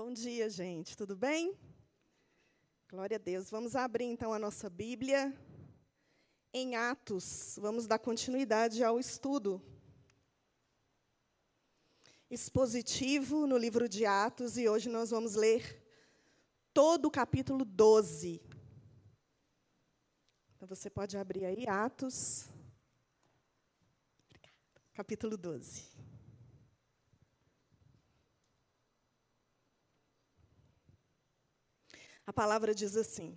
Bom dia, gente. Tudo bem? Glória a Deus. Vamos abrir então a nossa Bíblia em Atos. Vamos dar continuidade ao estudo expositivo no livro de Atos e hoje nós vamos ler todo o capítulo 12. Então você pode abrir aí Atos, capítulo 12. A palavra diz assim: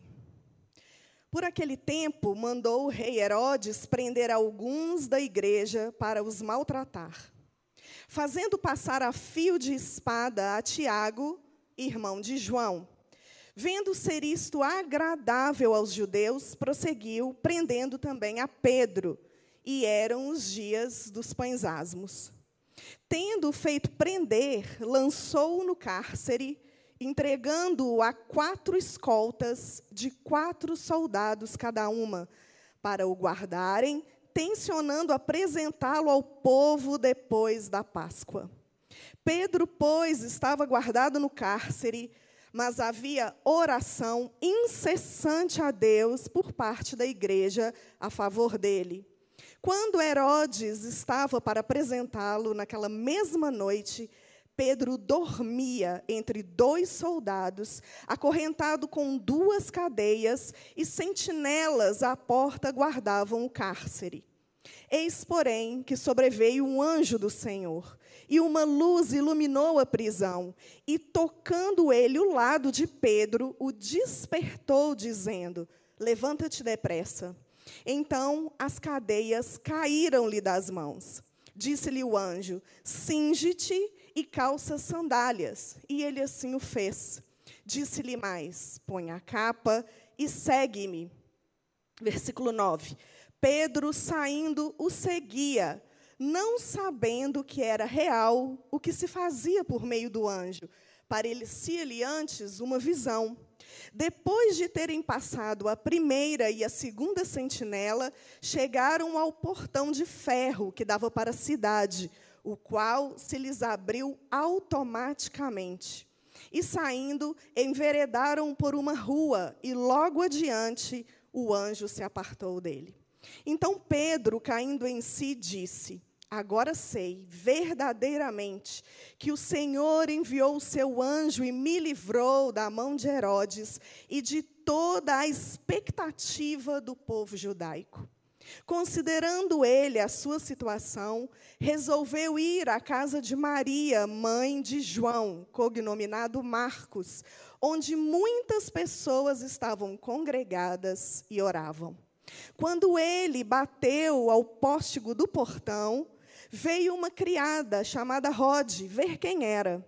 Por aquele tempo, mandou o rei Herodes prender alguns da igreja para os maltratar, fazendo passar a fio de espada a Tiago, irmão de João. Vendo ser isto agradável aos judeus, prosseguiu, prendendo também a Pedro, e eram os dias dos pães asmos. Tendo feito prender, lançou-o no cárcere entregando-o a quatro escoltas de quatro soldados cada uma, para o guardarem, tensionando apresentá-lo ao povo depois da Páscoa. Pedro, pois, estava guardado no cárcere, mas havia oração incessante a Deus por parte da igreja a favor dele. Quando Herodes estava para apresentá-lo naquela mesma noite, Pedro dormia entre dois soldados, acorrentado com duas cadeias, e sentinelas à porta guardavam o cárcere. Eis, porém, que sobreveio um anjo do Senhor, e uma luz iluminou a prisão, e tocando ele o lado de Pedro, o despertou, dizendo: Levanta-te depressa. Então as cadeias caíram-lhe das mãos. Disse-lhe o anjo: Singe-te e calça sandálias. E ele assim o fez. Disse-lhe mais: Põe a capa e segue-me. Versículo 9. Pedro, saindo, o seguia, não sabendo que era real o que se fazia por meio do anjo. Parecia-lhe antes uma visão. Depois de terem passado a primeira e a segunda sentinela, chegaram ao portão de ferro que dava para a cidade, o qual se lhes abriu automaticamente. E saindo, enveredaram por uma rua, e logo adiante o anjo se apartou dele. Então Pedro, caindo em si, disse: Agora sei verdadeiramente que o Senhor enviou o seu anjo e me livrou da mão de Herodes e de toda a expectativa do povo judaico. Considerando ele a sua situação, resolveu ir à casa de Maria, mãe de João, cognominado Marcos, onde muitas pessoas estavam congregadas e oravam. Quando ele bateu ao póstigo do portão, veio uma criada chamada Rod ver quem era.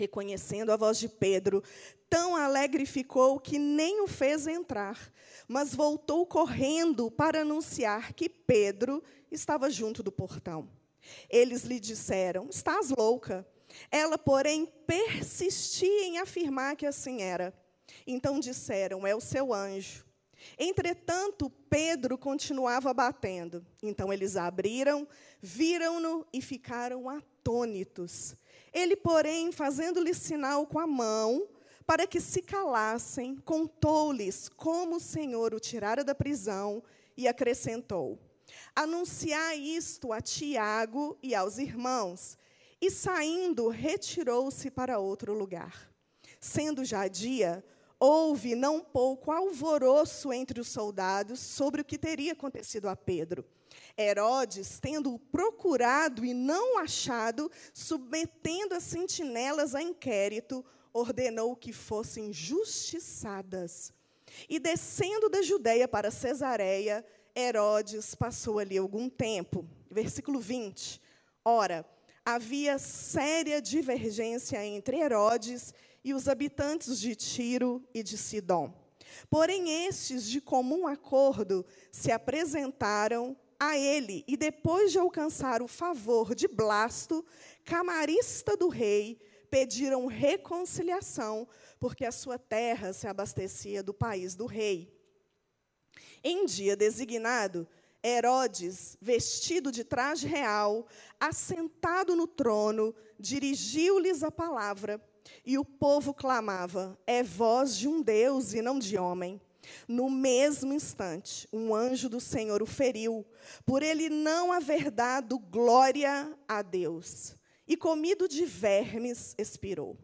Reconhecendo a voz de Pedro, tão alegre ficou que nem o fez entrar, mas voltou correndo para anunciar que Pedro estava junto do portão. Eles lhe disseram: Estás louca. Ela, porém, persistia em afirmar que assim era. Então disseram: É o seu anjo. Entretanto, Pedro continuava batendo. Então eles abriram, viram-no e ficaram atônitos. Ele, porém, fazendo-lhe sinal com a mão, para que se calassem, contou-lhes como o Senhor o tirara da prisão e acrescentou: Anunciai isto a Tiago e aos irmãos. E saindo, retirou-se para outro lugar. Sendo já dia, houve não pouco alvoroço entre os soldados sobre o que teria acontecido a Pedro. Herodes, tendo-o procurado e não achado, submetendo as sentinelas a inquérito, ordenou que fossem justiçadas. E descendo da Judéia para Cesareia, Herodes passou ali algum tempo. Versículo 20. Ora, havia séria divergência entre Herodes e os habitantes de Tiro e de Sidom. Porém, estes, de comum acordo, se apresentaram a ele e, depois de alcançar o favor de Blasto, camarista do rei, pediram reconciliação, porque a sua terra se abastecia do país do rei. Em dia designado, Herodes, vestido de traje real, assentado no trono, dirigiu-lhes a palavra, e o povo clamava: É voz de um Deus e não de homem. No mesmo instante, um anjo do Senhor o feriu, por ele não haver dado glória a Deus, e comido de vermes, expirou.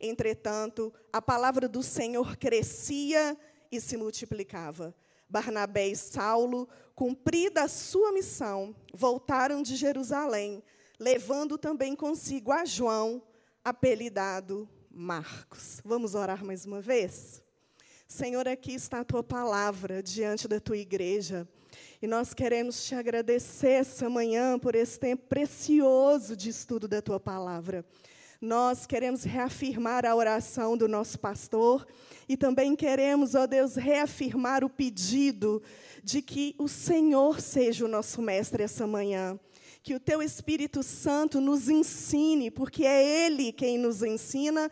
Entretanto, a palavra do Senhor crescia e se multiplicava. Barnabé e Saulo, cumprida a sua missão, voltaram de Jerusalém, levando também consigo a João, apelidado Marcos. Vamos orar mais uma vez? Senhor, aqui está a tua palavra diante da tua igreja. E nós queremos te agradecer essa manhã por esse tempo precioso de estudo da tua palavra. Nós queremos reafirmar a oração do nosso pastor e também queremos, ó Deus, reafirmar o pedido de que o Senhor seja o nosso mestre essa manhã. Que o teu Espírito Santo nos ensine, porque é Ele quem nos ensina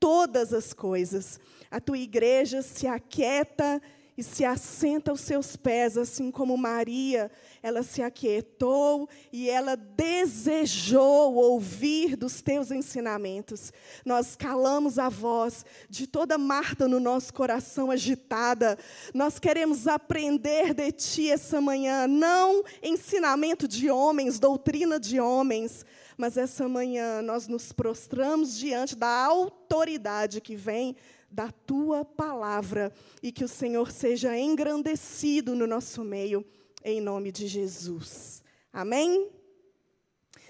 todas as coisas. A tua igreja se aquieta e se assenta aos seus pés, assim como Maria, ela se aquietou e ela desejou ouvir dos teus ensinamentos. Nós calamos a voz de toda Marta no nosso coração agitada. Nós queremos aprender de ti essa manhã, não ensinamento de homens, doutrina de homens, mas essa manhã nós nos prostramos diante da autoridade que vem da tua palavra e que o Senhor seja engrandecido no nosso meio, em nome de Jesus. Amém?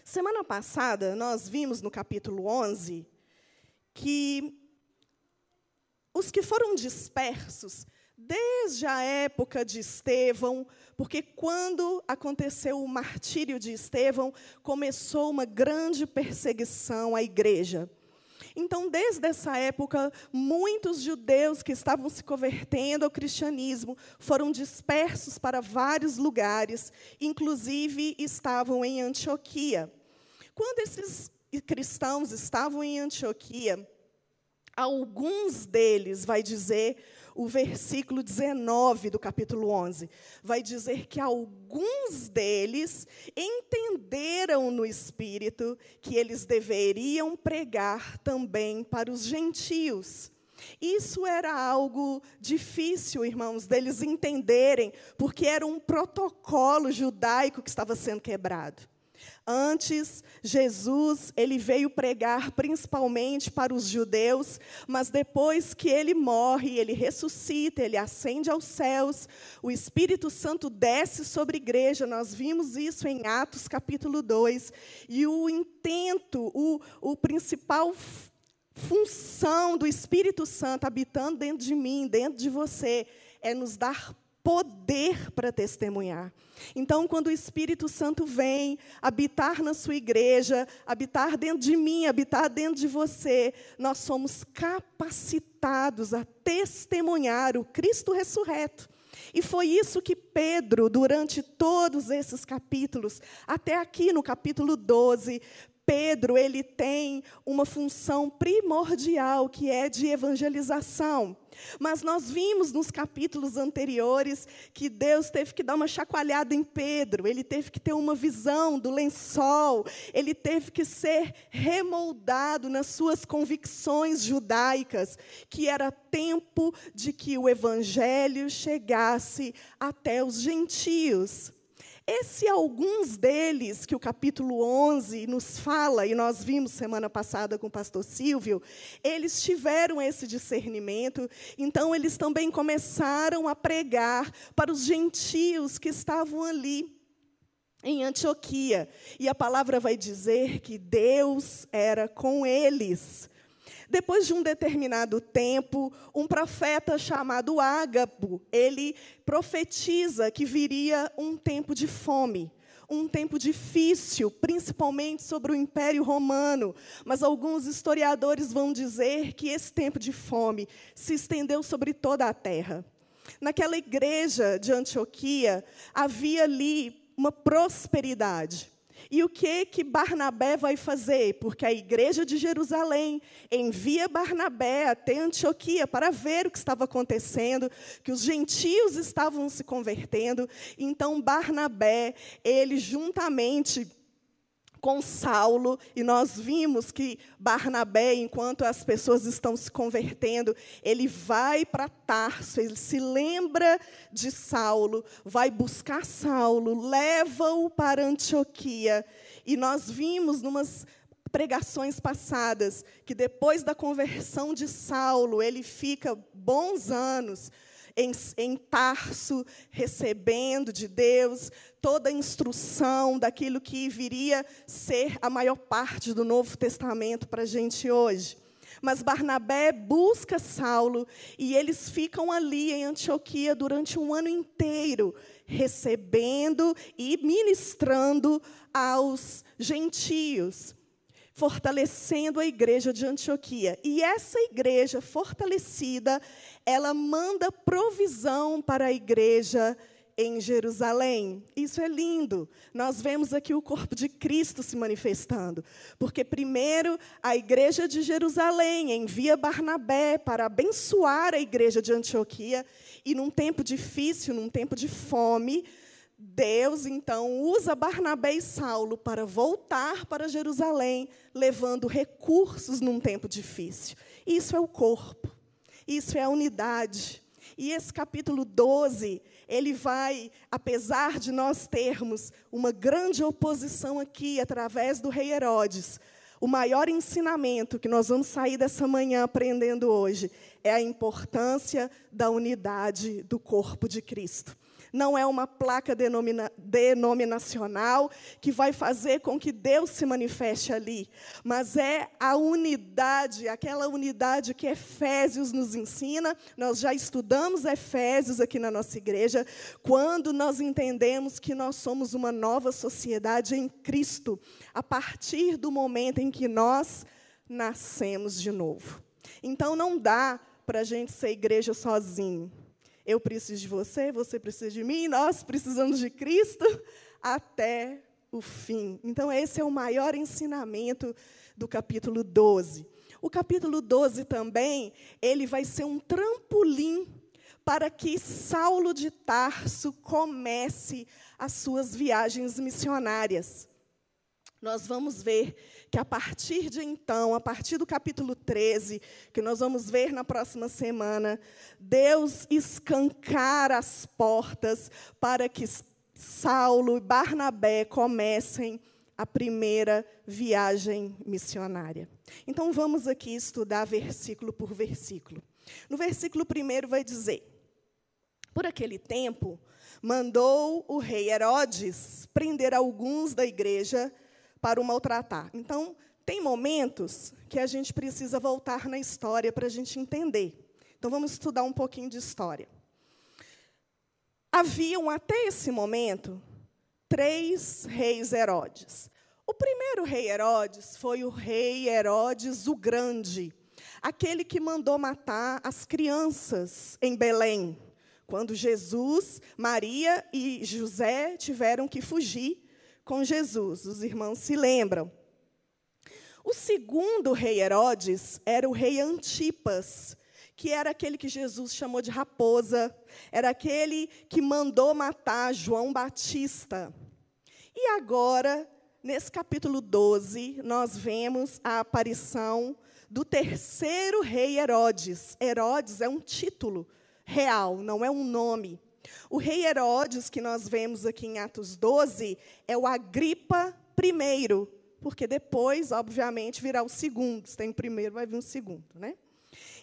Semana passada, nós vimos no capítulo 11 que os que foram dispersos desde a época de Estevão, porque quando aconteceu o martírio de Estevão, começou uma grande perseguição à igreja. Então, desde essa época, muitos judeus que estavam se convertendo ao cristianismo foram dispersos para vários lugares, inclusive estavam em Antioquia. Quando esses cristãos estavam em Antioquia, alguns deles, vai dizer o versículo 19 do capítulo 11. Vai dizer que alguns deles entenderam no espírito que eles deveriam pregar também para os gentios. Isso era algo difícil, irmãos, deles entenderem, porque era um protocolo judaico que estava sendo quebrado. Antes, Jesus, ele veio pregar principalmente para os judeus, mas depois que ele morre, ele ressuscita, ele ascende aos céus, o Espírito Santo desce sobre a igreja. Nós vimos isso em Atos capítulo 2. E o intento, o, o principal função do Espírito Santo habitando dentro de mim, dentro de você, é nos dar poder para testemunhar. Então, quando o Espírito Santo vem habitar na sua igreja, habitar dentro de mim, habitar dentro de você, nós somos capacitados a testemunhar o Cristo ressurreto. E foi isso que Pedro, durante todos esses capítulos, até aqui no capítulo 12, Pedro, ele tem uma função primordial, que é de evangelização. Mas nós vimos nos capítulos anteriores que Deus teve que dar uma chacoalhada em Pedro, ele teve que ter uma visão do lençol, ele teve que ser remoldado nas suas convicções judaicas, que era tempo de que o evangelho chegasse até os gentios. Esse alguns deles que o capítulo 11 nos fala, e nós vimos semana passada com o pastor Silvio, eles tiveram esse discernimento, então eles também começaram a pregar para os gentios que estavam ali em Antioquia. E a palavra vai dizer que Deus era com eles. Depois de um determinado tempo, um profeta chamado Ágabo, ele profetiza que viria um tempo de fome um tempo difícil, principalmente sobre o Império Romano, mas alguns historiadores vão dizer que esse tempo de fome se estendeu sobre toda a terra. Naquela igreja de Antioquia, havia ali uma prosperidade. E o que que Barnabé vai fazer? Porque a igreja de Jerusalém envia Barnabé até Antioquia para ver o que estava acontecendo, que os gentios estavam se convertendo. Então Barnabé, ele juntamente com Saulo, e nós vimos que Barnabé, enquanto as pessoas estão se convertendo, ele vai para Tarso, ele se lembra de Saulo, vai buscar Saulo, leva-o para Antioquia. E nós vimos numas pregações passadas que depois da conversão de Saulo, ele fica bons anos em, em Tarso, recebendo de Deus toda a instrução daquilo que viria ser a maior parte do Novo Testamento para a gente hoje. Mas Barnabé busca Saulo e eles ficam ali em Antioquia durante um ano inteiro, recebendo e ministrando aos gentios fortalecendo a igreja de Antioquia. E essa igreja fortalecida, ela manda provisão para a igreja em Jerusalém. Isso é lindo. Nós vemos aqui o corpo de Cristo se manifestando. Porque, primeiro, a igreja de Jerusalém envia Barnabé para abençoar a igreja de Antioquia. E, num tempo difícil, num tempo de fome, Deus então usa Barnabé e Saulo para voltar para Jerusalém, levando recursos num tempo difícil. Isso é o corpo, isso é a unidade. E esse capítulo 12, ele vai, apesar de nós termos uma grande oposição aqui através do rei Herodes, o maior ensinamento que nós vamos sair dessa manhã aprendendo hoje é a importância da unidade do corpo de Cristo não é uma placa denomina, denominacional que vai fazer com que Deus se manifeste ali, mas é a unidade, aquela unidade que Efésios nos ensina. Nós já estudamos Efésios aqui na nossa igreja, quando nós entendemos que nós somos uma nova sociedade em Cristo, a partir do momento em que nós nascemos de novo. Então não dá para a gente ser igreja sozinho. Eu preciso de você, você precisa de mim, nós precisamos de Cristo até o fim. Então, esse é o maior ensinamento do capítulo 12. O capítulo 12 também, ele vai ser um trampolim para que Saulo de Tarso comece as suas viagens missionárias. Nós vamos ver que a partir de então, a partir do capítulo 13, que nós vamos ver na próxima semana, Deus escancara as portas para que Saulo e Barnabé comecem a primeira viagem missionária. Então vamos aqui estudar versículo por versículo. No versículo primeiro vai dizer: Por aquele tempo, mandou o rei Herodes prender alguns da igreja para o maltratar. Então, tem momentos que a gente precisa voltar na história para a gente entender. Então, vamos estudar um pouquinho de história. Haviam, até esse momento, três reis Herodes. O primeiro rei Herodes foi o rei Herodes o Grande, aquele que mandou matar as crianças em Belém, quando Jesus, Maria e José tiveram que fugir com Jesus. Os irmãos se lembram. O segundo rei Herodes era o rei Antipas, que era aquele que Jesus chamou de raposa, era aquele que mandou matar João Batista. E agora, nesse capítulo 12, nós vemos a aparição do terceiro rei Herodes. Herodes é um título real, não é um nome. O rei Herodes, que nós vemos aqui em Atos 12, é o Agripa I, porque depois, obviamente, virá o segundo. Se tem o primeiro, vai vir o segundo. Né?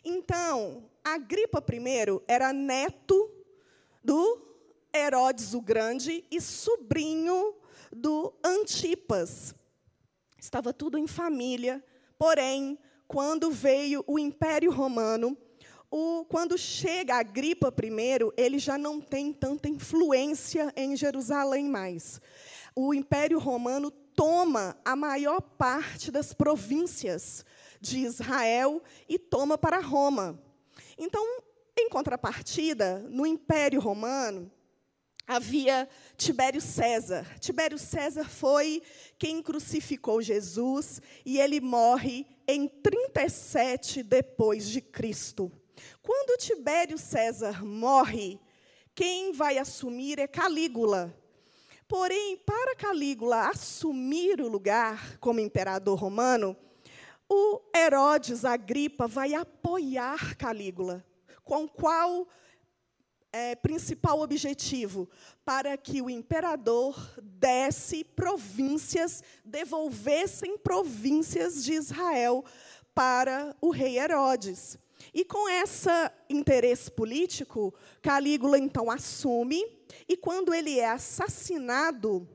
Então, Agripa I era neto do Herodes o Grande e sobrinho do Antipas. Estava tudo em família, porém, quando veio o Império Romano, o, quando chega a Gripa I, ele já não tem tanta influência em Jerusalém mais. O Império Romano toma a maior parte das províncias de Israel e toma para Roma. Então, em contrapartida, no Império Romano, havia Tibério César. Tibério César foi quem crucificou Jesus e ele morre em 37 depois de Cristo. Quando Tibério César morre, quem vai assumir é Calígula. Porém, para Calígula assumir o lugar como imperador romano, o Herodes Agripa vai apoiar Calígula, com qual é, principal objetivo? Para que o imperador desse províncias, devolvessem províncias de Israel para o rei Herodes. E com esse interesse político, Calígula então assume, e quando ele é assassinado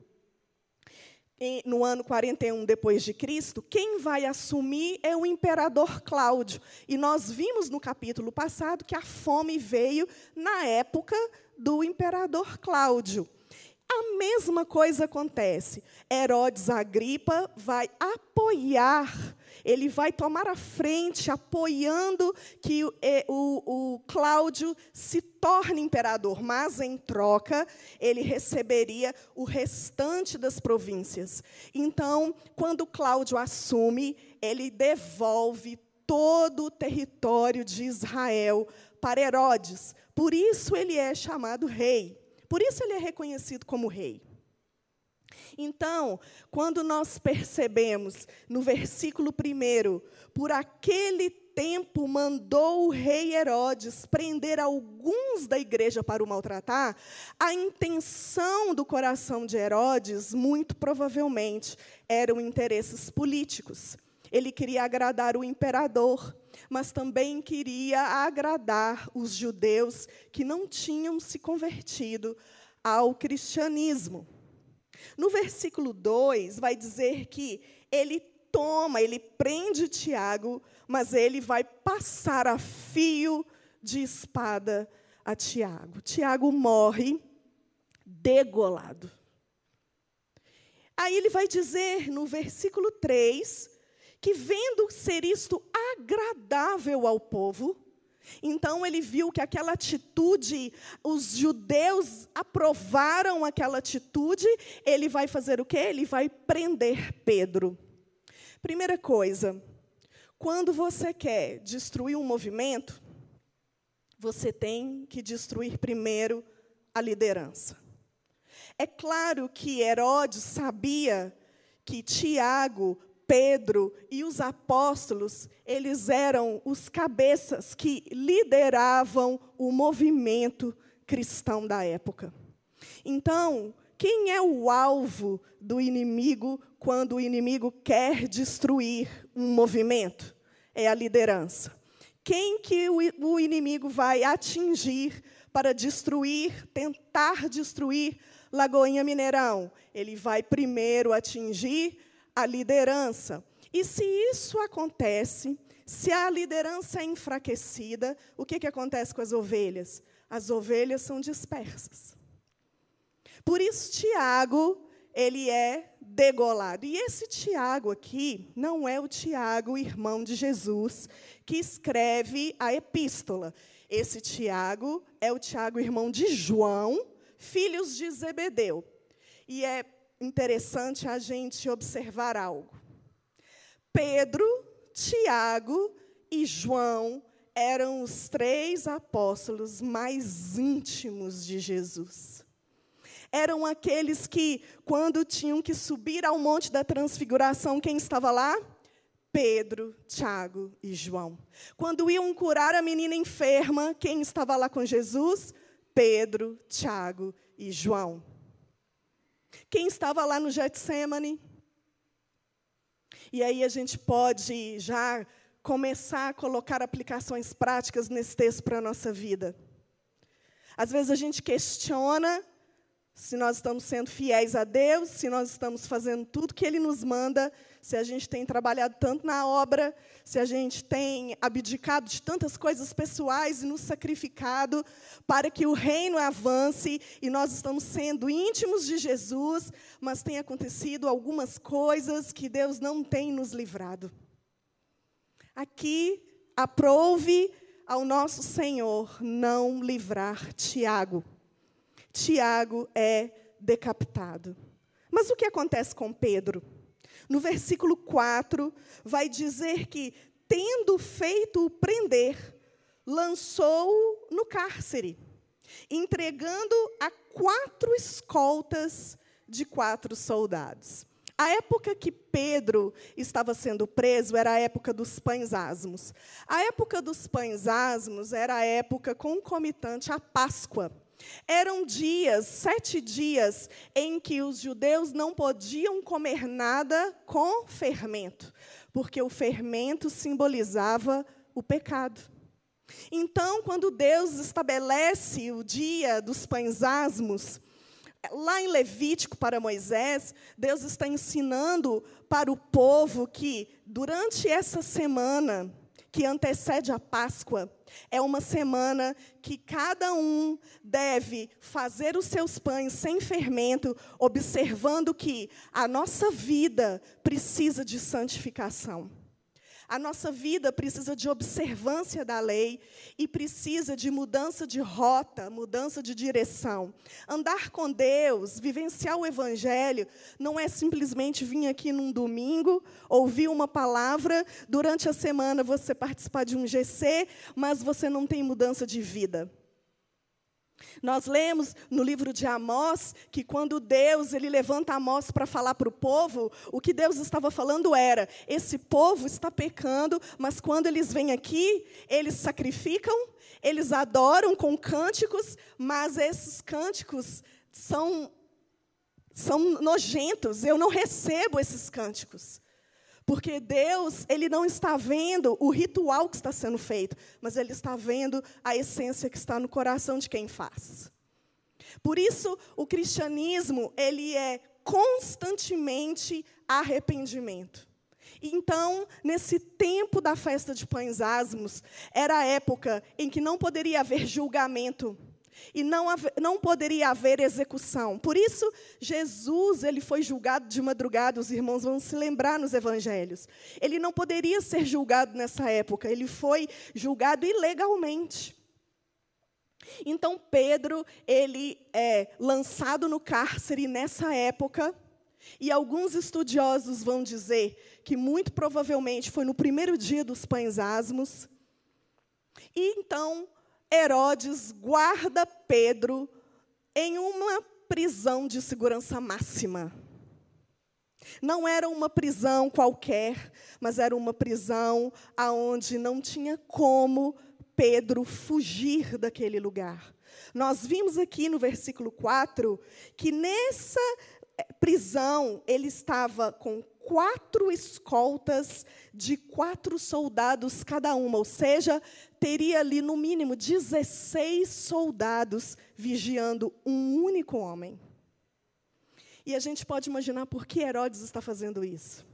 no ano 41 depois de Cristo, quem vai assumir é o imperador Cláudio. E nós vimos no capítulo passado que a fome veio na época do imperador Cláudio. A mesma coisa acontece. Herodes Agripa vai apoiar ele vai tomar a frente, apoiando que o, o, o Cláudio se torne imperador, mas, em troca, ele receberia o restante das províncias. Então, quando Cláudio assume, ele devolve todo o território de Israel para Herodes. Por isso ele é chamado rei. Por isso ele é reconhecido como rei. Então, quando nós percebemos no versículo 1, por aquele tempo mandou o rei Herodes prender alguns da igreja para o maltratar, a intenção do coração de Herodes, muito provavelmente, eram interesses políticos. Ele queria agradar o imperador, mas também queria agradar os judeus que não tinham se convertido ao cristianismo. No versículo 2, vai dizer que ele toma, ele prende Tiago, mas ele vai passar a fio de espada a Tiago. Tiago morre degolado. Aí ele vai dizer no versículo 3 que, vendo ser isto agradável ao povo, então ele viu que aquela atitude, os judeus aprovaram aquela atitude, ele vai fazer o quê? Ele vai prender Pedro. Primeira coisa, quando você quer destruir um movimento, você tem que destruir primeiro a liderança. É claro que Herodes sabia que Tiago Pedro e os apóstolos, eles eram os cabeças que lideravam o movimento cristão da época. Então, quem é o alvo do inimigo quando o inimigo quer destruir um movimento? É a liderança. Quem que o inimigo vai atingir para destruir, tentar destruir Lagoinha Mineirão? Ele vai primeiro atingir a liderança. E se isso acontece, se a liderança é enfraquecida, o que, que acontece com as ovelhas? As ovelhas são dispersas. Por isso, Tiago, ele é degolado. E esse Tiago aqui não é o Tiago, irmão de Jesus, que escreve a epístola. Esse Tiago é o Tiago, irmão de João, filhos de Zebedeu. E é interessante a gente observar algo. Pedro, Tiago e João eram os três apóstolos mais íntimos de Jesus. Eram aqueles que, quando tinham que subir ao Monte da Transfiguração, quem estava lá? Pedro, Tiago e João. Quando iam curar a menina enferma, quem estava lá com Jesus? Pedro, Tiago e João. Quem estava lá no Getsemane? E aí a gente pode já começar a colocar aplicações práticas nesse texto para a nossa vida. Às vezes a gente questiona se nós estamos sendo fiéis a Deus, se nós estamos fazendo tudo que Ele nos manda, se a gente tem trabalhado tanto na obra, se a gente tem abdicado de tantas coisas pessoais e nos sacrificado para que o reino avance e nós estamos sendo íntimos de Jesus, mas tem acontecido algumas coisas que Deus não tem nos livrado. Aqui, aprove ao nosso Senhor não livrar Tiago. Tiago é decapitado. Mas o que acontece com Pedro? No versículo 4, vai dizer que, tendo feito o prender, lançou-o no cárcere, entregando a quatro escoltas de quatro soldados. A época que Pedro estava sendo preso era a época dos pães asmos. A época dos pães asmos era a época concomitante à Páscoa. Eram dias, sete dias, em que os judeus não podiam comer nada com fermento, porque o fermento simbolizava o pecado. Então, quando Deus estabelece o dia dos pães asmos, lá em Levítico para Moisés, Deus está ensinando para o povo que durante essa semana que antecede a Páscoa, é uma semana que cada um deve fazer os seus pães sem fermento, observando que a nossa vida precisa de santificação. A nossa vida precisa de observância da lei e precisa de mudança de rota, mudança de direção. Andar com Deus, vivenciar o Evangelho, não é simplesmente vir aqui num domingo, ouvir uma palavra, durante a semana você participar de um GC, mas você não tem mudança de vida. Nós lemos no livro de Amós que quando Deus ele levanta Amós para falar para o povo, o que Deus estava falando era: esse povo está pecando, mas quando eles vêm aqui, eles sacrificam, eles adoram com cânticos, mas esses cânticos são são nojentos. Eu não recebo esses cânticos. Porque Deus, ele não está vendo o ritual que está sendo feito, mas ele está vendo a essência que está no coração de quem faz. Por isso, o cristianismo, ele é constantemente arrependimento. Então, nesse tempo da festa de pães asmos, era a época em que não poderia haver julgamento e não, não poderia haver execução. Por isso, Jesus ele foi julgado de madrugada, os irmãos vão se lembrar nos evangelhos. Ele não poderia ser julgado nessa época, ele foi julgado ilegalmente. Então, Pedro, ele é lançado no cárcere nessa época, e alguns estudiosos vão dizer que muito provavelmente foi no primeiro dia dos pães asmos. E então, Herodes guarda Pedro em uma prisão de segurança máxima. Não era uma prisão qualquer, mas era uma prisão aonde não tinha como Pedro fugir daquele lugar. Nós vimos aqui no versículo 4 que nessa eh, prisão ele estava com quatro escoltas de quatro soldados cada uma, ou seja, teria ali no mínimo 16 soldados vigiando um único homem. E a gente pode imaginar por que Herodes está fazendo isso.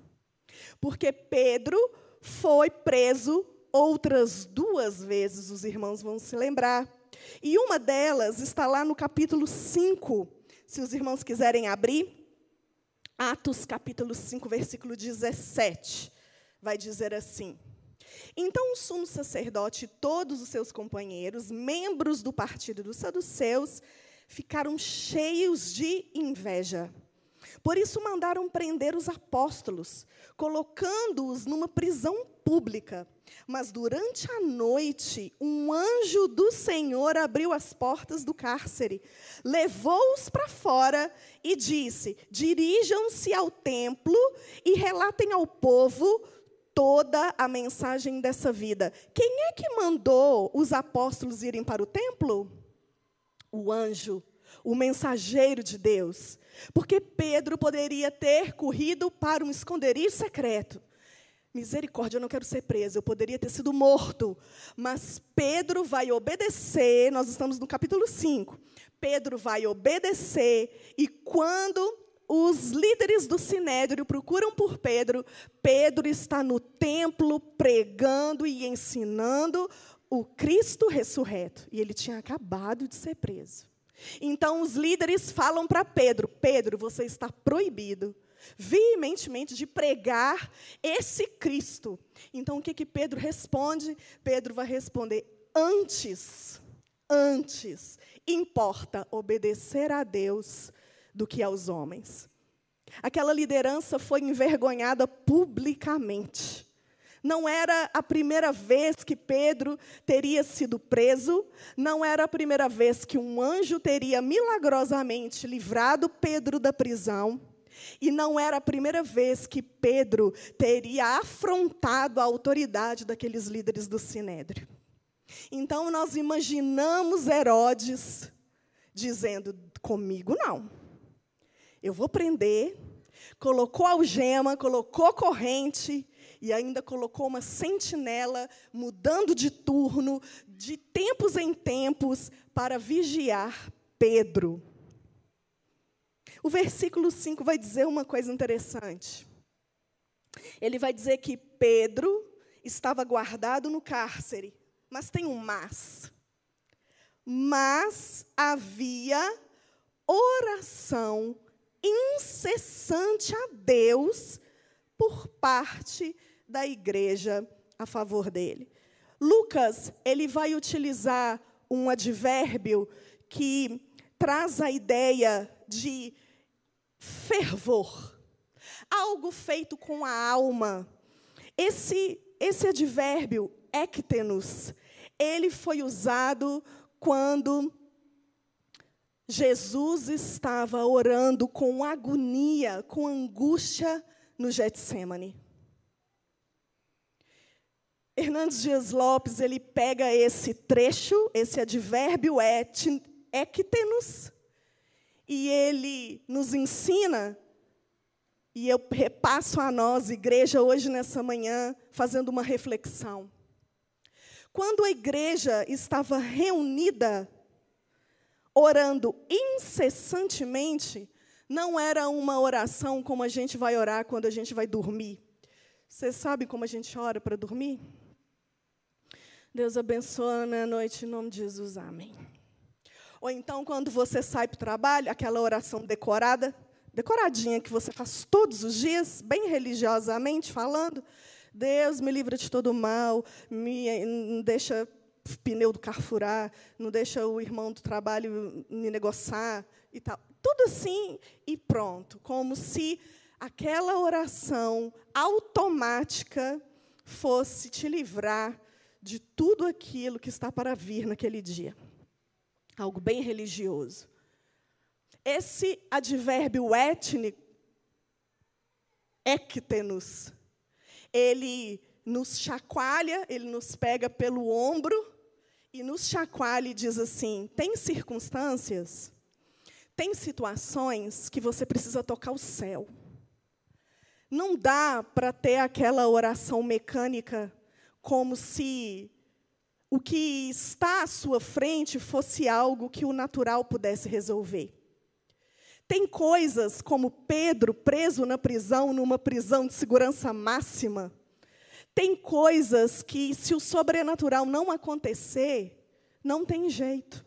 Porque Pedro foi preso outras duas vezes, os irmãos vão se lembrar. E uma delas está lá no capítulo 5, se os irmãos quiserem abrir. Atos capítulo 5, versículo 17, vai dizer assim: Então o sumo sacerdote e todos os seus companheiros, membros do partido dos saduceus, ficaram cheios de inveja. Por isso mandaram prender os apóstolos, colocando-os numa prisão pública. Mas durante a noite, um anjo do Senhor abriu as portas do cárcere, levou-os para fora e disse: Dirijam-se ao templo e relatem ao povo toda a mensagem dessa vida. Quem é que mandou os apóstolos irem para o templo? O anjo, o mensageiro de Deus. Porque Pedro poderia ter corrido para um esconderijo secreto. Misericórdia, eu não quero ser preso, eu poderia ter sido morto. Mas Pedro vai obedecer, nós estamos no capítulo 5. Pedro vai obedecer, e quando os líderes do sinédrio procuram por Pedro, Pedro está no templo pregando e ensinando o Cristo ressurreto. E ele tinha acabado de ser preso. Então os líderes falam para Pedro: Pedro, você está proibido veementemente de pregar esse Cristo. Então, o que, que Pedro responde? Pedro vai responder: antes, Antes, importa obedecer a Deus do que aos homens. Aquela liderança foi envergonhada publicamente. Não era a primeira vez que Pedro teria sido preso, não era a primeira vez que um anjo teria milagrosamente livrado Pedro da prisão, e não era a primeira vez que Pedro teria afrontado a autoridade daqueles líderes do sinédrio. Então nós imaginamos Herodes dizendo: comigo não. Eu vou prender, colocou algema, colocou corrente e ainda colocou uma sentinela, mudando de turno, de tempos em tempos, para vigiar Pedro. O versículo 5 vai dizer uma coisa interessante. Ele vai dizer que Pedro estava guardado no cárcere, mas tem um mas. Mas havia oração incessante a Deus por parte da igreja a favor dele. Lucas, ele vai utilizar um advérbio que traz a ideia de fervor, algo feito com a alma. Esse esse advérbio ectenos, ele foi usado quando Jesus estava orando com agonia, com angústia no Getsemane. Hernandes Dias Lopes, ele pega esse trecho, esse advérbio ectenos, e ele nos ensina, e eu repasso a nós, igreja, hoje nessa manhã, fazendo uma reflexão. Quando a igreja estava reunida, orando incessantemente, não era uma oração como a gente vai orar quando a gente vai dormir. Você sabe como a gente ora para dormir? Deus abençoe na noite, em nome de Jesus, amém. Ou então, quando você sai para o trabalho, aquela oração decorada, decoradinha que você faz todos os dias, bem religiosamente falando. Deus me livra de todo mal, me não deixa pneu do carro furar, não deixa o irmão do trabalho me negociar e tal. Tudo assim e pronto, como se aquela oração automática fosse te livrar de tudo aquilo que está para vir naquele dia. Algo bem religioso. Esse advérbio étnico, ectenos, ele nos chacoalha, ele nos pega pelo ombro e nos chacoalha e diz assim: tem circunstâncias, tem situações que você precisa tocar o céu. Não dá para ter aquela oração mecânica como se o que está à sua frente fosse algo que o natural pudesse resolver. Tem coisas como Pedro preso na prisão, numa prisão de segurança máxima. Tem coisas que, se o sobrenatural não acontecer, não tem jeito.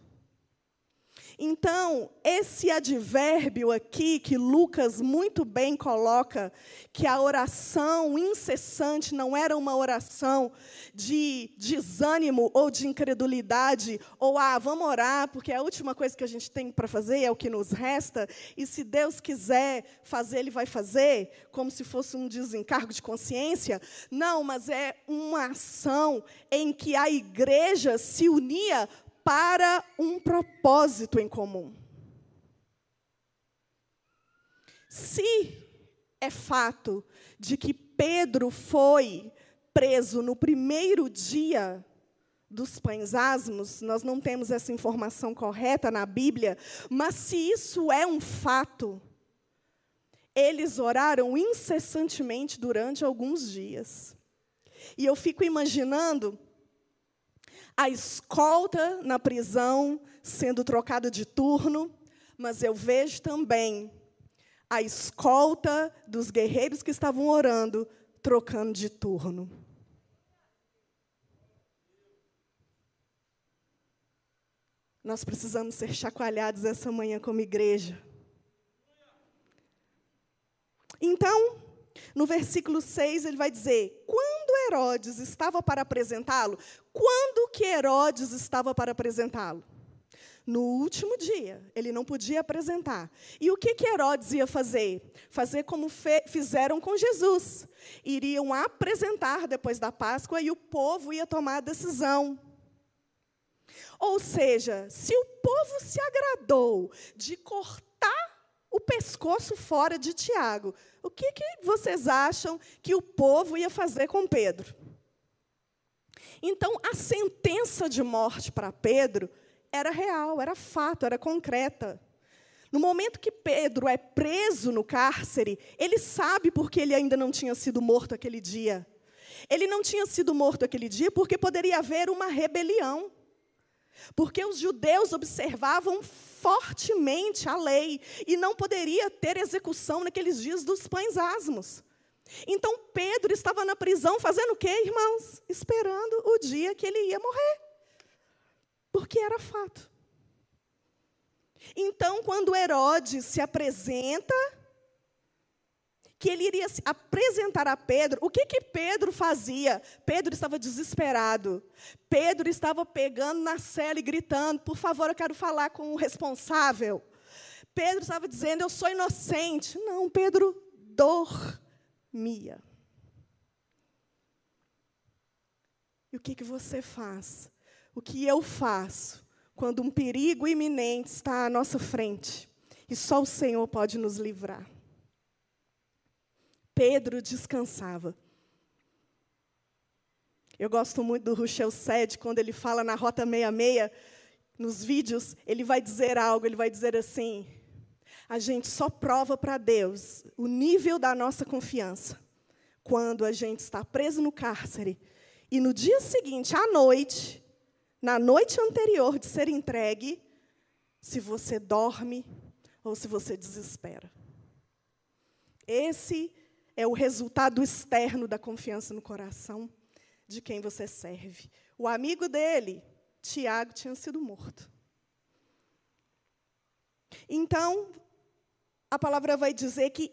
Então, esse advérbio aqui, que Lucas muito bem coloca, que a oração incessante não era uma oração de desânimo ou de incredulidade, ou, ah, vamos orar, porque é a última coisa que a gente tem para fazer, é o que nos resta, e se Deus quiser fazer, Ele vai fazer, como se fosse um desencargo de consciência. Não, mas é uma ação em que a igreja se unia para um propósito em comum. Se é fato de que Pedro foi preso no primeiro dia dos pães asmos, nós não temos essa informação correta na Bíblia, mas se isso é um fato, eles oraram incessantemente durante alguns dias. E eu fico imaginando a escolta na prisão sendo trocada de turno, mas eu vejo também a escolta dos guerreiros que estavam orando trocando de turno. Nós precisamos ser chacoalhados essa manhã como igreja. Então, no versículo 6, ele vai dizer: Quando Herodes estava para apresentá-lo, quando que Herodes estava para apresentá-lo? No último dia, ele não podia apresentar. E o que, que Herodes ia fazer? Fazer como fizeram com Jesus. Iriam apresentar depois da Páscoa e o povo ia tomar a decisão. Ou seja, se o povo se agradou de cortar o pescoço fora de Tiago, o que, que vocês acham que o povo ia fazer com Pedro? Então, a sentença de morte para Pedro era real, era fato, era concreta. No momento que Pedro é preso no cárcere, ele sabe porque ele ainda não tinha sido morto aquele dia. Ele não tinha sido morto aquele dia porque poderia haver uma rebelião. Porque os judeus observavam fortemente a lei e não poderia ter execução naqueles dias dos pães asmos. Então Pedro estava na prisão fazendo o quê, irmãos? Esperando o dia que ele ia morrer. Porque era fato. Então, quando Herodes se apresenta, que ele iria se apresentar a Pedro, o que que Pedro fazia? Pedro estava desesperado. Pedro estava pegando na cela e gritando: "Por favor, eu quero falar com o responsável". Pedro estava dizendo: "Eu sou inocente". Não, Pedro dormia. E o que que você faz? O que eu faço quando um perigo iminente está à nossa frente e só o Senhor pode nos livrar? Pedro descansava. Eu gosto muito do Ruchel Sed, quando ele fala na Rota 66, nos vídeos, ele vai dizer algo, ele vai dizer assim: a gente só prova para Deus o nível da nossa confiança quando a gente está preso no cárcere e no dia seguinte, à noite, na noite anterior de ser entregue, se você dorme ou se você desespera. Esse é o resultado externo da confiança no coração de quem você serve. O amigo dele, Tiago, tinha sido morto. Então, a palavra vai dizer que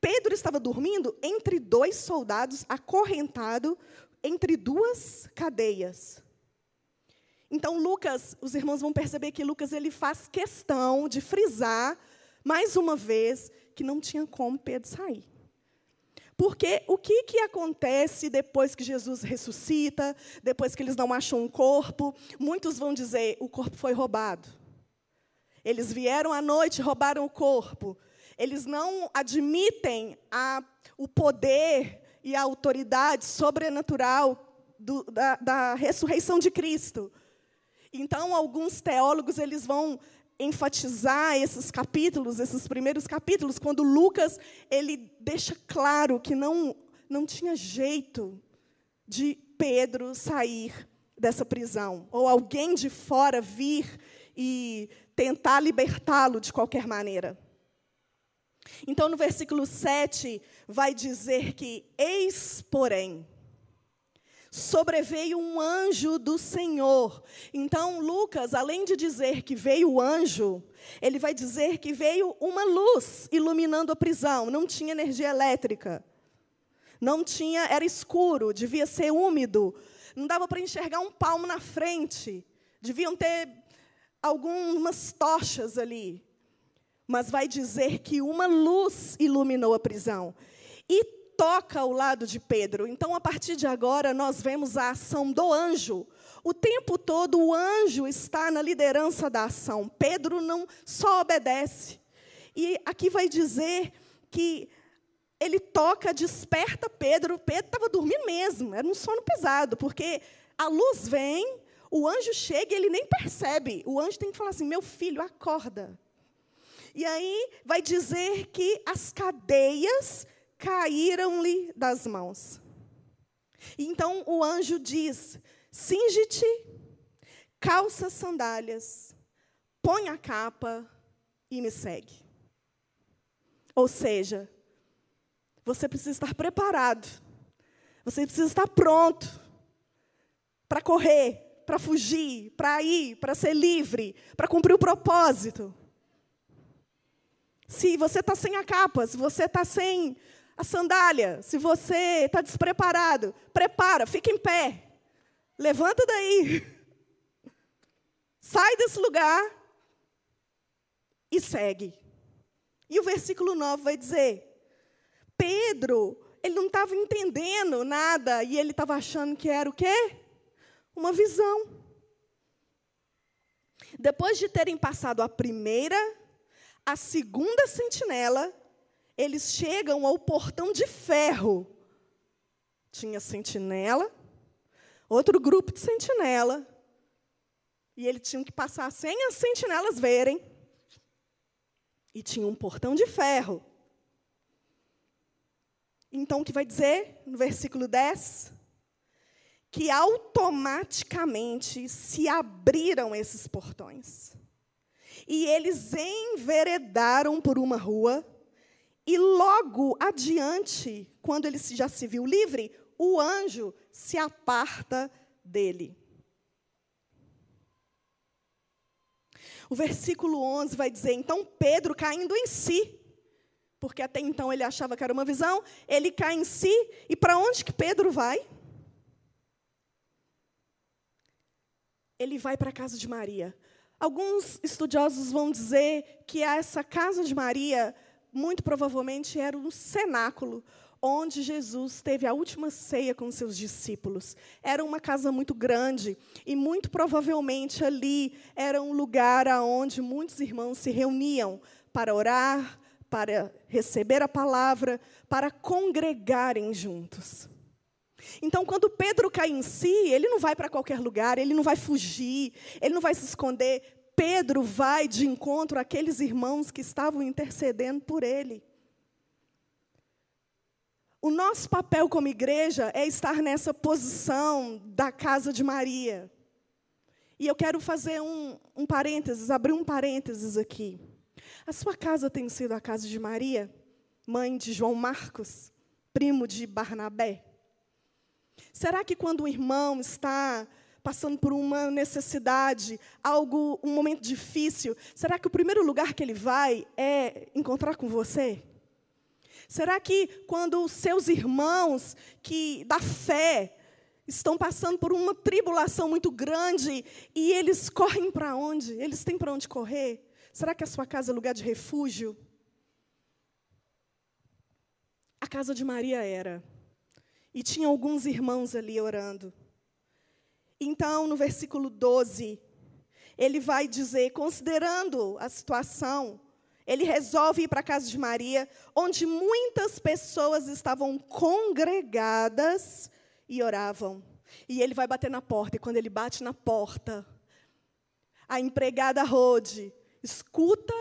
Pedro estava dormindo entre dois soldados, acorrentado entre duas cadeias. Então, Lucas, os irmãos vão perceber que Lucas ele faz questão de frisar mais uma vez que não tinha como Pedro sair. Porque o que, que acontece depois que Jesus ressuscita, depois que eles não acham um corpo? Muitos vão dizer: o corpo foi roubado. Eles vieram à noite, roubaram o corpo. Eles não admitem a, o poder e a autoridade sobrenatural do, da, da ressurreição de Cristo. Então, alguns teólogos eles vão enfatizar esses capítulos, esses primeiros capítulos, quando Lucas ele deixa claro que não, não tinha jeito de Pedro sair dessa prisão, ou alguém de fora vir e tentar libertá-lo de qualquer maneira. Então, no versículo 7, vai dizer que, eis, porém, sobreveio um anjo do Senhor. Então, Lucas, além de dizer que veio o anjo, ele vai dizer que veio uma luz iluminando a prisão. Não tinha energia elétrica. Não tinha, era escuro, devia ser úmido. Não dava para enxergar um palmo na frente. Deviam ter algumas tochas ali. Mas vai dizer que uma luz iluminou a prisão. E toca ao lado de Pedro. Então, a partir de agora, nós vemos a ação do anjo. O tempo todo, o anjo está na liderança da ação. Pedro não só obedece. E aqui vai dizer que ele toca, desperta Pedro. Pedro estava dormindo mesmo, era um sono pesado, porque a luz vem, o anjo chega e ele nem percebe. O anjo tem que falar assim: meu filho, acorda. E aí vai dizer que as cadeias caíram-lhe das mãos. Então o anjo diz: cinge-te, calça sandálias, põe a capa e me segue. Ou seja, você precisa estar preparado, você precisa estar pronto para correr, para fugir, para ir, para ser livre, para cumprir o propósito. Se você está sem a capa, se você está sem a sandália. Se você está despreparado, prepara, fica em pé. Levanta daí. Sai desse lugar e segue. E o versículo 9 vai dizer: Pedro, ele não estava entendendo nada e ele estava achando que era o quê? Uma visão. Depois de terem passado a primeira, a segunda sentinela, eles chegam ao portão de ferro. Tinha sentinela, outro grupo de sentinela, e eles tinham que passar sem as sentinelas verem. E tinha um portão de ferro. Então, o que vai dizer no versículo 10? Que automaticamente se abriram esses portões. E eles enveredaram por uma rua, e logo adiante, quando ele já se viu livre, o anjo se aparta dele. O versículo 11 vai dizer: então Pedro caindo em si, porque até então ele achava que era uma visão, ele cai em si, e para onde que Pedro vai? Ele vai para a casa de Maria. Alguns estudiosos vão dizer que essa casa de Maria, muito provavelmente, era um cenáculo, onde Jesus teve a última ceia com seus discípulos. Era uma casa muito grande e muito provavelmente ali era um lugar aonde muitos irmãos se reuniam para orar, para receber a palavra, para congregarem juntos. Então, quando Pedro cai em si, ele não vai para qualquer lugar, ele não vai fugir, ele não vai se esconder. Pedro vai de encontro àqueles irmãos que estavam intercedendo por ele. O nosso papel como igreja é estar nessa posição da casa de Maria. E eu quero fazer um, um parênteses, abrir um parênteses aqui. A sua casa tem sido a casa de Maria, mãe de João Marcos, primo de Barnabé? Será que quando um irmão está passando por uma necessidade, algo, um momento difícil, será que o primeiro lugar que ele vai é encontrar com você? Será que quando os seus irmãos que da fé estão passando por uma tribulação muito grande e eles correm para onde? Eles têm para onde correr? Será que a sua casa é lugar de refúgio? A casa de Maria era. E tinha alguns irmãos ali orando. Então, no versículo 12, ele vai dizer, considerando a situação, ele resolve ir para a casa de Maria, onde muitas pessoas estavam congregadas e oravam. E ele vai bater na porta, e quando ele bate na porta, a empregada Rode escuta,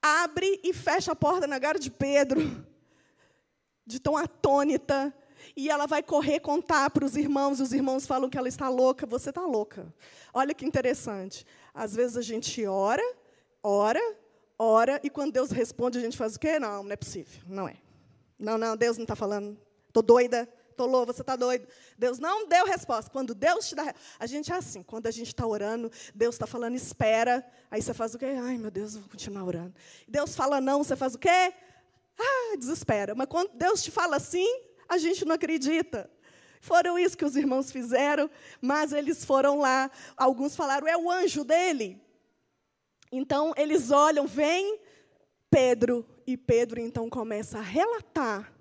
abre e fecha a porta na cara de Pedro, de tão atônita. E ela vai correr contar para os irmãos, e os irmãos falam que ela está louca. Você está louca. Olha que interessante. Às vezes a gente ora, ora, ora, e quando Deus responde, a gente faz o quê? Não, não é possível. Não é. Não, não, Deus não está falando. Estou doida, estou louca, você está doido. Deus não deu resposta. Quando Deus te dá. A gente é assim, quando a gente está orando, Deus está falando, espera. Aí você faz o quê? Ai, meu Deus, vou continuar orando. Deus fala não, você faz o quê? Ah, desespera. Mas quando Deus te fala assim, a gente não acredita. Foram isso que os irmãos fizeram, mas eles foram lá. Alguns falaram, é o anjo dele. Então eles olham, vem Pedro, e Pedro então começa a relatar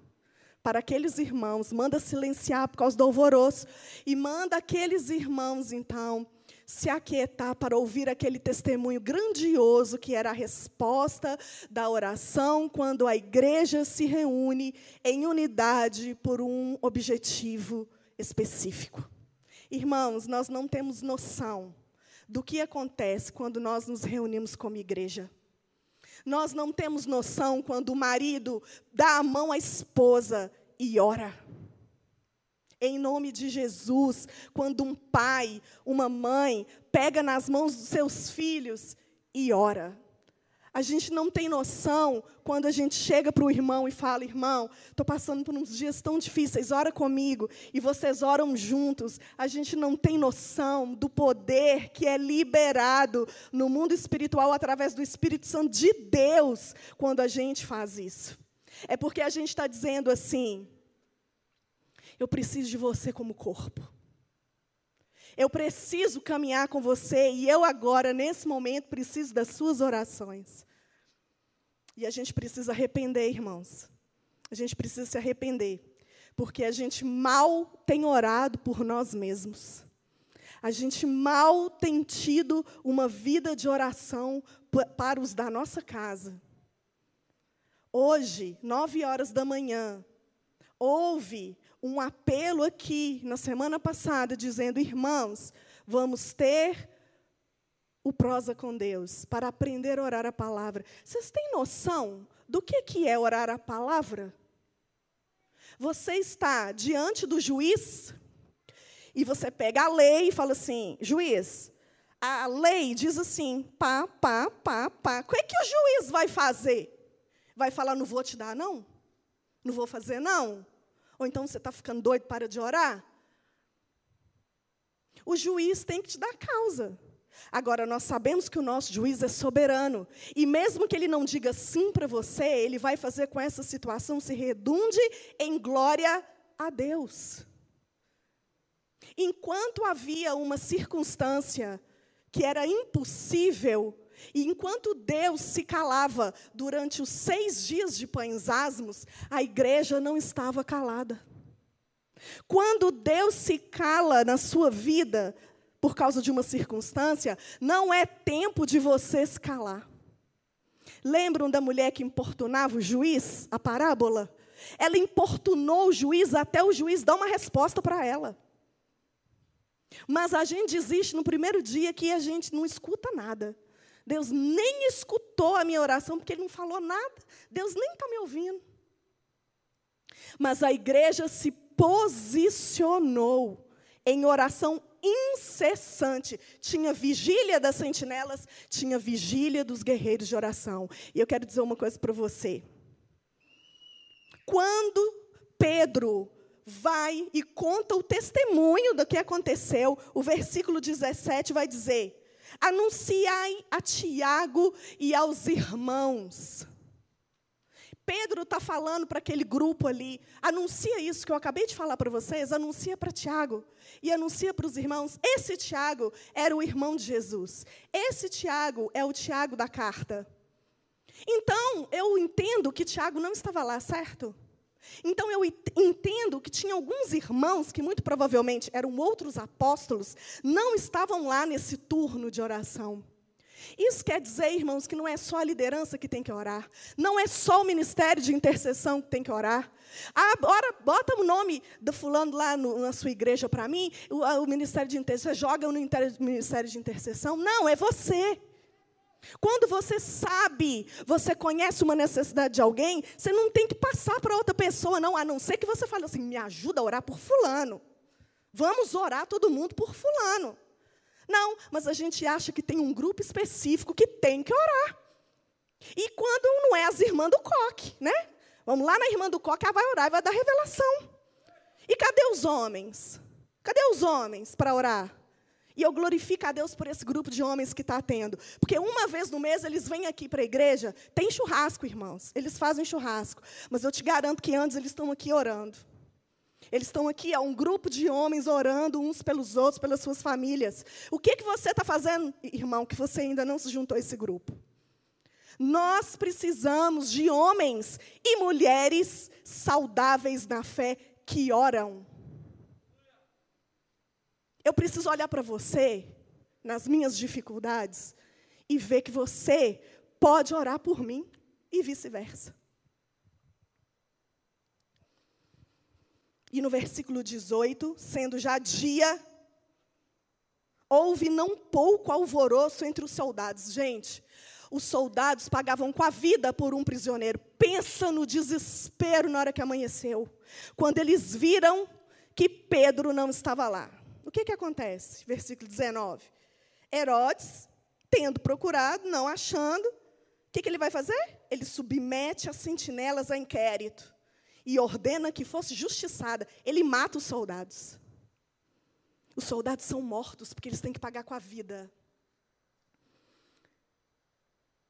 para aqueles irmãos, manda silenciar por causa do alvoroço, e manda aqueles irmãos então se aquietar para ouvir aquele testemunho grandioso que era a resposta da oração quando a igreja se reúne em unidade por um objetivo específico. Irmãos, nós não temos noção do que acontece quando nós nos reunimos como igreja. Nós não temos noção quando o marido dá a mão à esposa e ora. Em nome de Jesus, quando um pai, uma mãe, pega nas mãos dos seus filhos e ora. A gente não tem noção quando a gente chega para o irmão e fala: irmão, estou passando por uns dias tão difíceis, ora comigo, e vocês oram juntos. A gente não tem noção do poder que é liberado no mundo espiritual através do Espírito Santo de Deus quando a gente faz isso. É porque a gente está dizendo assim: eu preciso de você como corpo. Eu preciso caminhar com você e eu agora, nesse momento, preciso das suas orações. E a gente precisa arrepender, irmãos. A gente precisa se arrepender, porque a gente mal tem orado por nós mesmos. A gente mal tem tido uma vida de oração para os da nossa casa. Hoje, nove horas da manhã, houve um apelo aqui na semana passada dizendo: irmãos, vamos ter o prosa com Deus para aprender a orar a palavra. Vocês têm noção do que, que é orar a palavra? Você está diante do juiz e você pega a lei e fala assim: juiz, a lei diz assim, pá, pá, pá, pá. O é que o juiz vai fazer? Vai falar, não vou te dar, não? Não vou fazer, não? Ou então você está ficando doido, para de orar? O juiz tem que te dar causa. Agora, nós sabemos que o nosso juiz é soberano. E mesmo que ele não diga sim para você, ele vai fazer com essa situação se redunde em glória a Deus. Enquanto havia uma circunstância que era impossível e enquanto Deus se calava durante os seis dias de pães asmos, a igreja não estava calada. Quando Deus se cala na sua vida por causa de uma circunstância, não é tempo de você se calar. Lembram da mulher que importunava o juiz, a parábola? Ela importunou o juiz até o juiz dar uma resposta para ela. Mas a gente desiste no primeiro dia que a gente não escuta nada. Deus nem escutou a minha oração, porque Ele não falou nada. Deus nem está me ouvindo. Mas a igreja se posicionou em oração incessante. Tinha vigília das sentinelas, tinha vigília dos guerreiros de oração. E eu quero dizer uma coisa para você. Quando Pedro vai e conta o testemunho do que aconteceu, o versículo 17 vai dizer: Anunciai a Tiago e aos irmãos. Pedro está falando para aquele grupo ali, anuncia isso que eu acabei de falar para vocês, anuncia para Tiago e anuncia para os irmãos. Esse Tiago era o irmão de Jesus. Esse Tiago é o Tiago da carta. Então, eu entendo que Tiago não estava lá, certo? Então eu entendo que tinha alguns irmãos, que muito provavelmente eram outros apóstolos, não estavam lá nesse turno de oração. Isso quer dizer, irmãos, que não é só a liderança que tem que orar, não é só o ministério de intercessão que tem que orar. Ah, bota o nome do fulano lá no, na sua igreja para mim, o, o, ministério de intercessão, joga no ministério de intercessão. Não, é você. Quando você sabe, você conhece uma necessidade de alguém, você não tem que passar para outra pessoa, não, a não ser que você fale assim: me ajuda a orar por Fulano. Vamos orar todo mundo por Fulano. Não, mas a gente acha que tem um grupo específico que tem que orar. E quando não é as irmãs do coque, né? Vamos lá na irmã do coque, ela vai orar e vai dar revelação. E cadê os homens? Cadê os homens para orar? E eu glorifico a Deus por esse grupo de homens que está tendo. Porque uma vez no mês eles vêm aqui para a igreja, tem churrasco, irmãos. Eles fazem churrasco. Mas eu te garanto que antes eles estão aqui orando. Eles estão aqui, é um grupo de homens orando uns pelos outros, pelas suas famílias. O que, que você está fazendo, irmão, que você ainda não se juntou a esse grupo? Nós precisamos de homens e mulheres saudáveis na fé que oram. Eu preciso olhar para você, nas minhas dificuldades, e ver que você pode orar por mim e vice-versa. E no versículo 18, sendo já dia, houve não pouco alvoroço entre os soldados. Gente, os soldados pagavam com a vida por um prisioneiro. Pensa no desespero na hora que amanheceu, quando eles viram que Pedro não estava lá. O que, que acontece? Versículo 19. Herodes, tendo procurado, não achando, o que, que ele vai fazer? Ele submete as sentinelas a inquérito e ordena que fosse justiçada. Ele mata os soldados. Os soldados são mortos porque eles têm que pagar com a vida.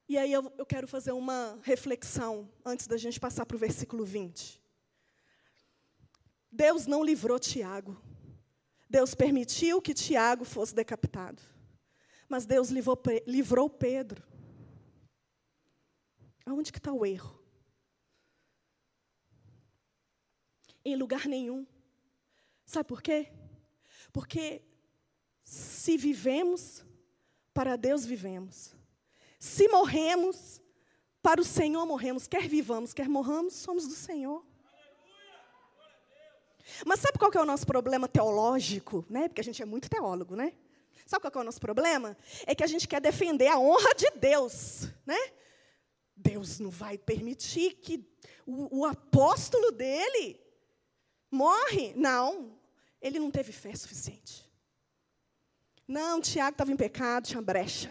E aí eu, eu quero fazer uma reflexão antes da gente passar para o versículo 20. Deus não livrou Tiago. Deus permitiu que Tiago fosse decapitado. Mas Deus livrou, livrou Pedro. Aonde que está o erro? Em lugar nenhum. Sabe por quê? Porque se vivemos, para Deus vivemos. Se morremos, para o Senhor morremos. Quer vivamos, quer morramos, somos do Senhor. Mas sabe qual que é o nosso problema teológico? Né? Porque a gente é muito teólogo, né? Sabe qual que é o nosso problema? É que a gente quer defender a honra de Deus, né? Deus não vai permitir que o, o apóstolo dele morre. Não, ele não teve fé suficiente. Não, Tiago estava em pecado, tinha brecha.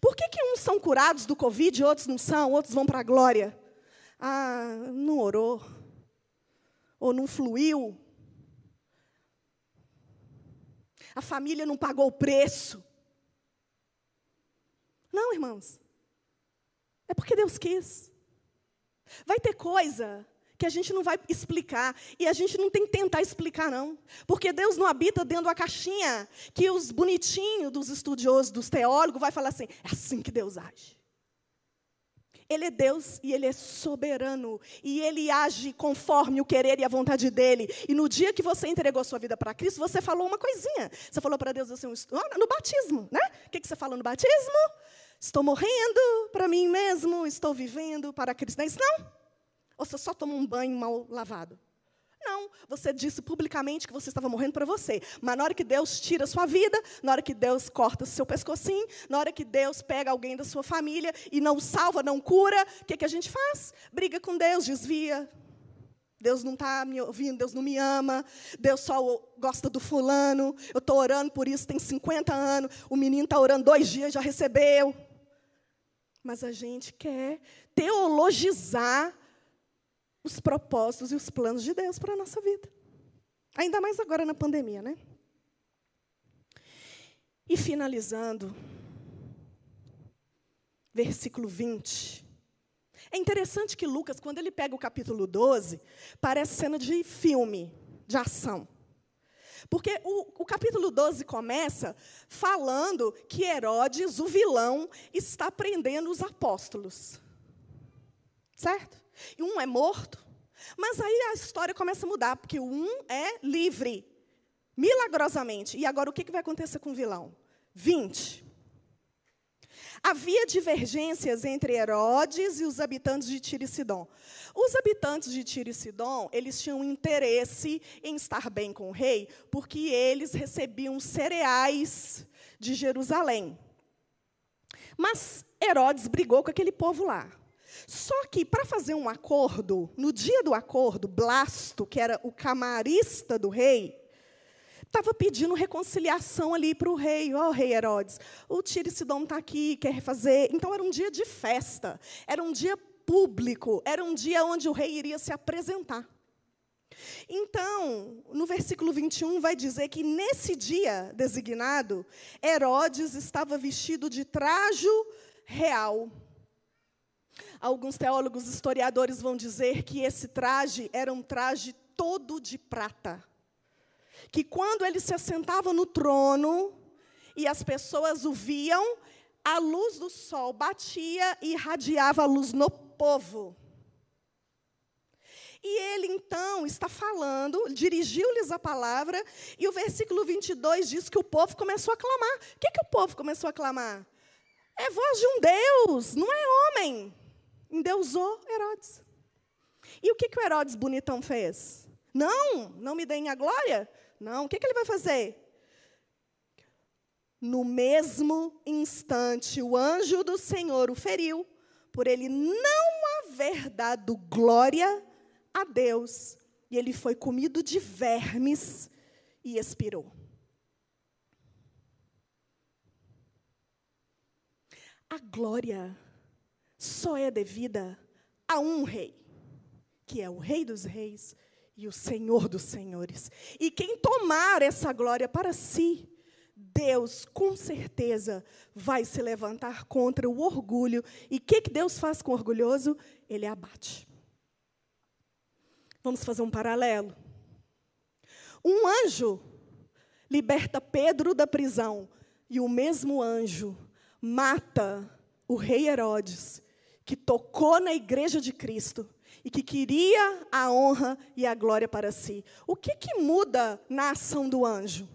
Por que, que uns são curados do Covid e outros não são, outros vão para a glória? Ah, não orou ou não fluiu. A família não pagou o preço. Não, irmãos. É porque Deus quis. Vai ter coisa que a gente não vai explicar. E a gente não tem que tentar explicar, não. Porque Deus não habita dentro da caixinha que os bonitinhos dos estudiosos, dos teólogos, vai falar assim: é assim que Deus age. Ele é Deus e Ele é soberano. E Ele age conforme o querer e a vontade dEle. E no dia que você entregou sua vida para Cristo, você falou uma coisinha. Você falou para Deus assim, no batismo, né? O que, que você falou no batismo? Estou morrendo para mim mesmo, estou vivendo para Cristo. Não é isso não? Ou você só tomou um banho mal lavado? Não, você disse publicamente que você estava morrendo para você. Mas na hora que Deus tira a sua vida, na hora que Deus corta seu pescocinho, na hora que Deus pega alguém da sua família e não salva, não cura, o que, que a gente faz? Briga com Deus, desvia. Deus não está me ouvindo, Deus não me ama, Deus só gosta do fulano, eu estou orando por isso, tem 50 anos, o menino está orando dois dias, já recebeu. Mas a gente quer teologizar os propósitos e os planos de Deus para a nossa vida. Ainda mais agora na pandemia, né? E finalizando, versículo 20. É interessante que Lucas, quando ele pega o capítulo 12, parece cena de filme, de ação. Porque o, o, capítulo 12 começa falando que Herodes, o vilão, está prendendo os apóstolos. Certo? E um é morto. Mas aí a história começa a mudar, porque um é livre, milagrosamente. E agora o que vai acontecer com o vilão? 20. Havia divergências entre Herodes e os habitantes de Tiro e Sidom. Os habitantes de Tiro e Sidom, eles tinham interesse em estar bem com o rei, porque eles recebiam cereais de Jerusalém. Mas Herodes brigou com aquele povo lá. Só que, para fazer um acordo, no dia do acordo, Blasto, que era o camarista do rei, estava pedindo reconciliação ali para o rei. Ó, oh, rei Herodes, o Tiro Sidom está aqui, quer fazer. Então, era um dia de festa, era um dia público, era um dia onde o rei iria se apresentar. Então, no versículo 21 vai dizer que nesse dia designado, Herodes estava vestido de trajo real. Alguns teólogos historiadores vão dizer que esse traje era um traje todo de prata. Que quando ele se assentava no trono e as pessoas o viam, a luz do sol batia e irradiava a luz no povo. E ele então está falando, dirigiu-lhes a palavra, e o versículo 22 diz que o povo começou a clamar. O que, que o povo começou a clamar? É voz de um Deus, não é homem endeusou Herodes. E o que, que o Herodes bonitão fez? Não, não me deem a glória. Não, o que, que ele vai fazer? No mesmo instante, o anjo do Senhor o feriu, por ele não haver dado glória a Deus. E ele foi comido de vermes e expirou. A glória só é devida a um rei, que é o Rei dos Reis e o Senhor dos Senhores. E quem tomar essa glória para si, Deus, com certeza, vai se levantar contra o orgulho. E o que, que Deus faz com o orgulhoso? Ele abate. Vamos fazer um paralelo. Um anjo liberta Pedro da prisão, e o mesmo anjo mata o rei Herodes, que tocou na igreja de Cristo e que queria a honra e a glória para si. O que, que muda na ação do anjo?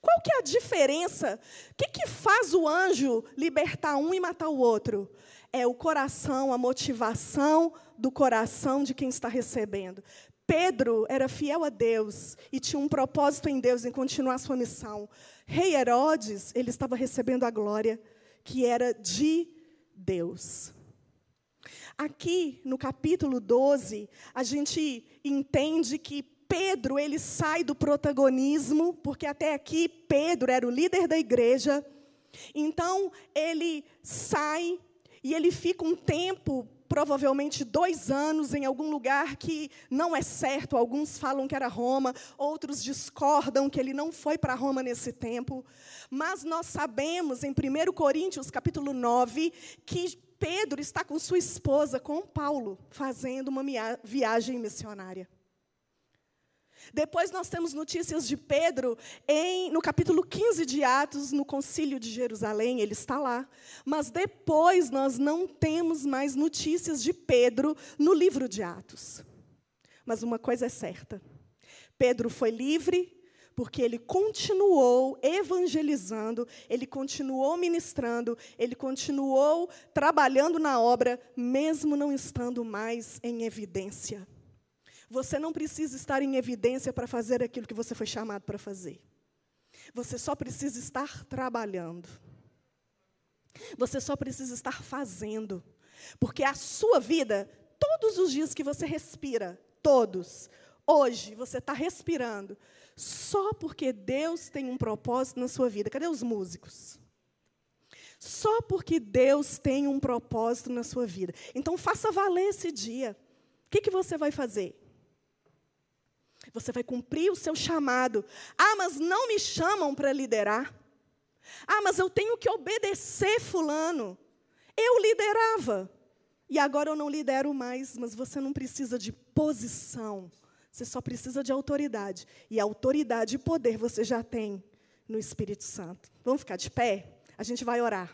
Qual que é a diferença? O que, que faz o anjo libertar um e matar o outro? É o coração, a motivação do coração de quem está recebendo. Pedro era fiel a Deus e tinha um propósito em Deus em continuar sua missão. Rei Herodes, ele estava recebendo a glória que era de Deus. Aqui no capítulo 12, a gente entende que Pedro, ele sai do protagonismo, porque até aqui Pedro era o líder da igreja. Então, ele sai e ele fica um tempo, provavelmente dois anos, em algum lugar que não é certo. Alguns falam que era Roma, outros discordam que ele não foi para Roma nesse tempo. Mas nós sabemos, em 1 Coríntios, capítulo 9, que Pedro está com sua esposa, com Paulo, fazendo uma viagem missionária. Depois nós temos notícias de Pedro em, no capítulo 15 de Atos, no concílio de Jerusalém, ele está lá. Mas depois nós não temos mais notícias de Pedro no livro de Atos. Mas uma coisa é certa: Pedro foi livre porque ele continuou evangelizando, ele continuou ministrando, ele continuou trabalhando na obra, mesmo não estando mais em evidência. Você não precisa estar em evidência para fazer aquilo que você foi chamado para fazer. Você só precisa estar trabalhando. Você só precisa estar fazendo. Porque a sua vida, todos os dias que você respira, todos, hoje você está respirando, só porque Deus tem um propósito na sua vida. Cadê os músicos? Só porque Deus tem um propósito na sua vida. Então faça valer esse dia. O que, que você vai fazer? Você vai cumprir o seu chamado. Ah, mas não me chamam para liderar. Ah, mas eu tenho que obedecer Fulano. Eu liderava. E agora eu não lidero mais, mas você não precisa de posição. Você só precisa de autoridade. E autoridade e poder você já tem no Espírito Santo. Vamos ficar de pé? A gente vai orar.